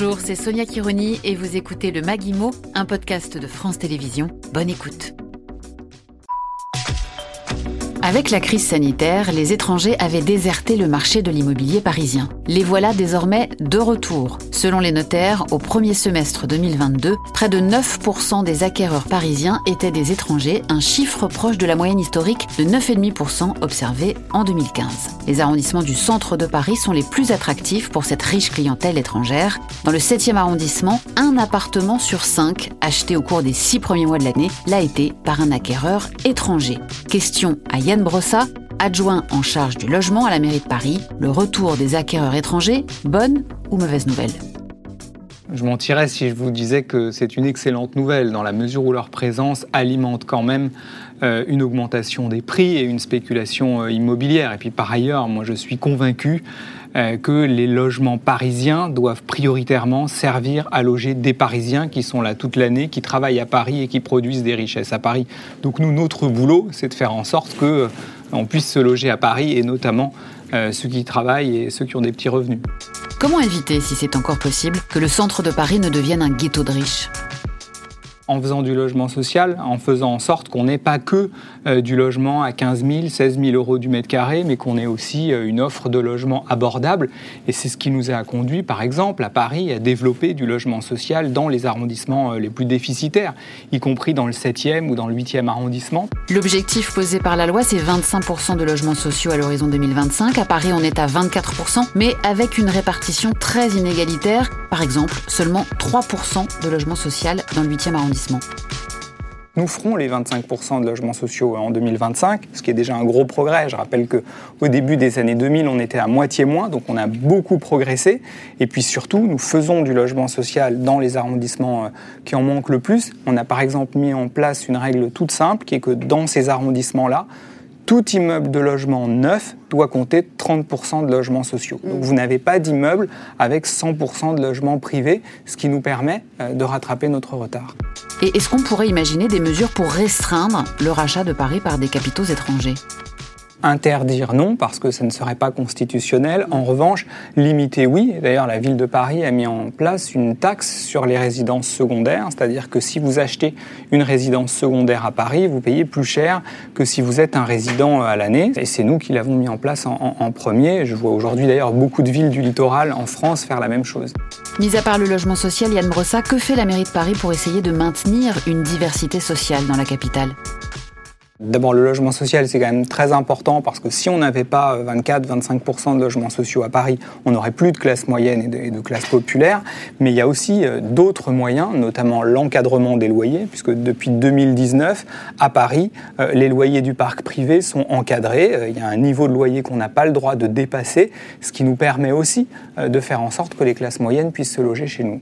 Bonjour, c'est Sonia Kironi et vous écoutez le Maguimo, un podcast de France Télévisions. Bonne écoute. Avec la crise sanitaire, les étrangers avaient déserté le marché de l'immobilier parisien. Les voilà désormais de retour. Selon les notaires, au premier semestre 2022, près de 9% des acquéreurs parisiens étaient des étrangers, un chiffre proche de la moyenne historique de 9,5% observée en 2015. Les arrondissements du centre de Paris sont les plus attractifs pour cette riche clientèle étrangère. Dans le 7e arrondissement, un appartement sur 5 acheté au cours des 6 premiers mois de l'année l'a été par un acquéreur étranger. Question à Yann Brossa, adjoint en charge du logement à la mairie de Paris, le retour des acquéreurs étrangers, bonne ou mauvaise nouvelle je mentirais si je vous disais que c'est une excellente nouvelle, dans la mesure où leur présence alimente quand même euh, une augmentation des prix et une spéculation euh, immobilière. Et puis par ailleurs, moi je suis convaincu euh, que les logements parisiens doivent prioritairement servir à loger des Parisiens qui sont là toute l'année, qui travaillent à Paris et qui produisent des richesses à Paris. Donc nous, notre boulot, c'est de faire en sorte que on puisse se loger à Paris et notamment ceux qui travaillent et ceux qui ont des petits revenus. Comment éviter, si c'est encore possible, que le centre de Paris ne devienne un ghetto de riches? En faisant du logement social, en faisant en sorte qu'on n'ait pas que euh, du logement à 15 000, 16 000 euros du mètre carré, mais qu'on ait aussi euh, une offre de logement abordable. Et c'est ce qui nous a conduit, par exemple, à Paris, à développer du logement social dans les arrondissements euh, les plus déficitaires, y compris dans le 7e ou dans le 8e arrondissement. L'objectif posé par la loi, c'est 25% de logements sociaux à l'horizon 2025. À Paris, on est à 24%, mais avec une répartition très inégalitaire. Par exemple, seulement 3% de logements sociaux dans le 8e arrondissement. Nous ferons les 25% de logements sociaux en 2025, ce qui est déjà un gros progrès. Je rappelle qu'au début des années 2000, on était à moitié moins, donc on a beaucoup progressé. Et puis surtout, nous faisons du logement social dans les arrondissements euh, qui en manquent le plus. On a par exemple mis en place une règle toute simple qui est que dans ces arrondissements-là, tout immeuble de logement neuf doit compter 30% de logements sociaux. Donc vous n'avez pas d'immeuble avec 100% de logements privés, ce qui nous permet euh, de rattraper notre retard. Et est-ce qu'on pourrait imaginer des mesures pour restreindre le rachat de Paris par des capitaux étrangers? Interdire, non, parce que ça ne serait pas constitutionnel. En revanche, limiter, oui. D'ailleurs, la ville de Paris a mis en place une taxe sur les résidences secondaires, c'est-à-dire que si vous achetez une résidence secondaire à Paris, vous payez plus cher que si vous êtes un résident à l'année. Et c'est nous qui l'avons mis en place en, premier. Je vois aujourd'hui d'ailleurs beaucoup de villes du littoral en France faire la même chose. Mis à part le logement social, Yann Brossa, que fait la mairie de Paris pour essayer de maintenir une diversité sociale dans la capitale? D'abord, le logement social, c'est quand même très important parce que si on n'avait pas 24-25% de logements sociaux à Paris, on n'aurait plus de classe moyenne et de, classe populaire. Mais il y a aussi euh, d'autres moyens, notamment l'encadrement des loyers, puisque depuis 2019, à Paris, euh, les loyers du parc privé sont encadrés. Euh, il y a un niveau de loyer qu'on n'a pas le droit de dépasser, ce qui nous permet aussi de faire en sorte que les classes moyennes puissent se loger chez nous.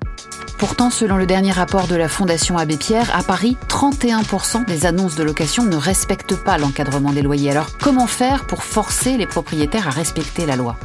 Pourtant, selon le dernier rapport de la Fondation Abbé Pierre, à Paris, 31% des annonces de location ne respectent pas l'encadrement des loyers. Alors, comment faire pour forcer les propriétaires à respecter la loi?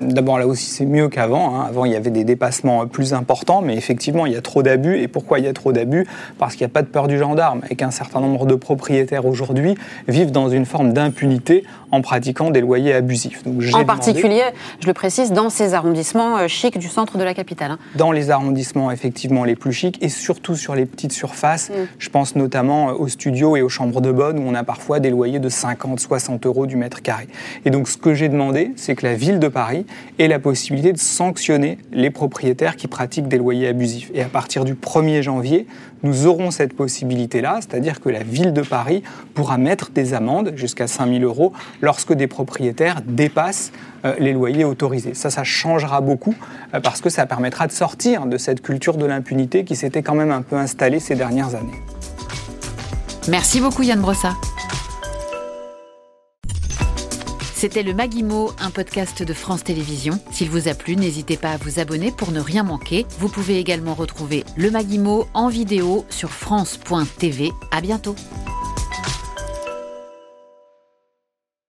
D'abord, là aussi, c'est mieux qu'avant. Hein. Avant, il y avait des dépassements plus importants, mais effectivement, il y a trop d'abus. Et pourquoi il y a trop d'abus? Parce qu'il n'y a pas de peur du gendarme et qu'un certain nombre de propriétaires aujourd'hui vivent dans une forme d'impunité en pratiquant des loyers abusifs. Donc, en particulier, je le précise, dans ces arrondissements euh, chics du centre de la capitale. Hein. Dans les arrondissements, effectivement, les plus chics et surtout sur les petites surfaces. Mm. Je pense notamment euh, aux studios et aux chambres de bonne où on a parfois des loyers de 50, 60 euros du mètre carré. Et donc, ce que j'ai demandé, c'est que la ville de Paris et la possibilité de sanctionner les propriétaires qui pratiquent des loyers abusifs. Et à partir du 1er janvier, nous aurons cette possibilité-là, c'est-à-dire que la ville de Paris pourra mettre des amendes jusqu'à 5 000 euros lorsque des propriétaires dépassent euh, les loyers autorisés. Ça, ça changera beaucoup euh, parce que ça permettra de sortir de cette culture de l'impunité qui s'était quand même un peu installée ces dernières années. Merci beaucoup Yann Brossa. C'était le Maguimo, un podcast de France Télévisions. S'il vous a plu, n'hésitez pas à vous abonner pour ne rien manquer. Vous pouvez également retrouver le Maguimo en vidéo sur France.tv. À bientôt.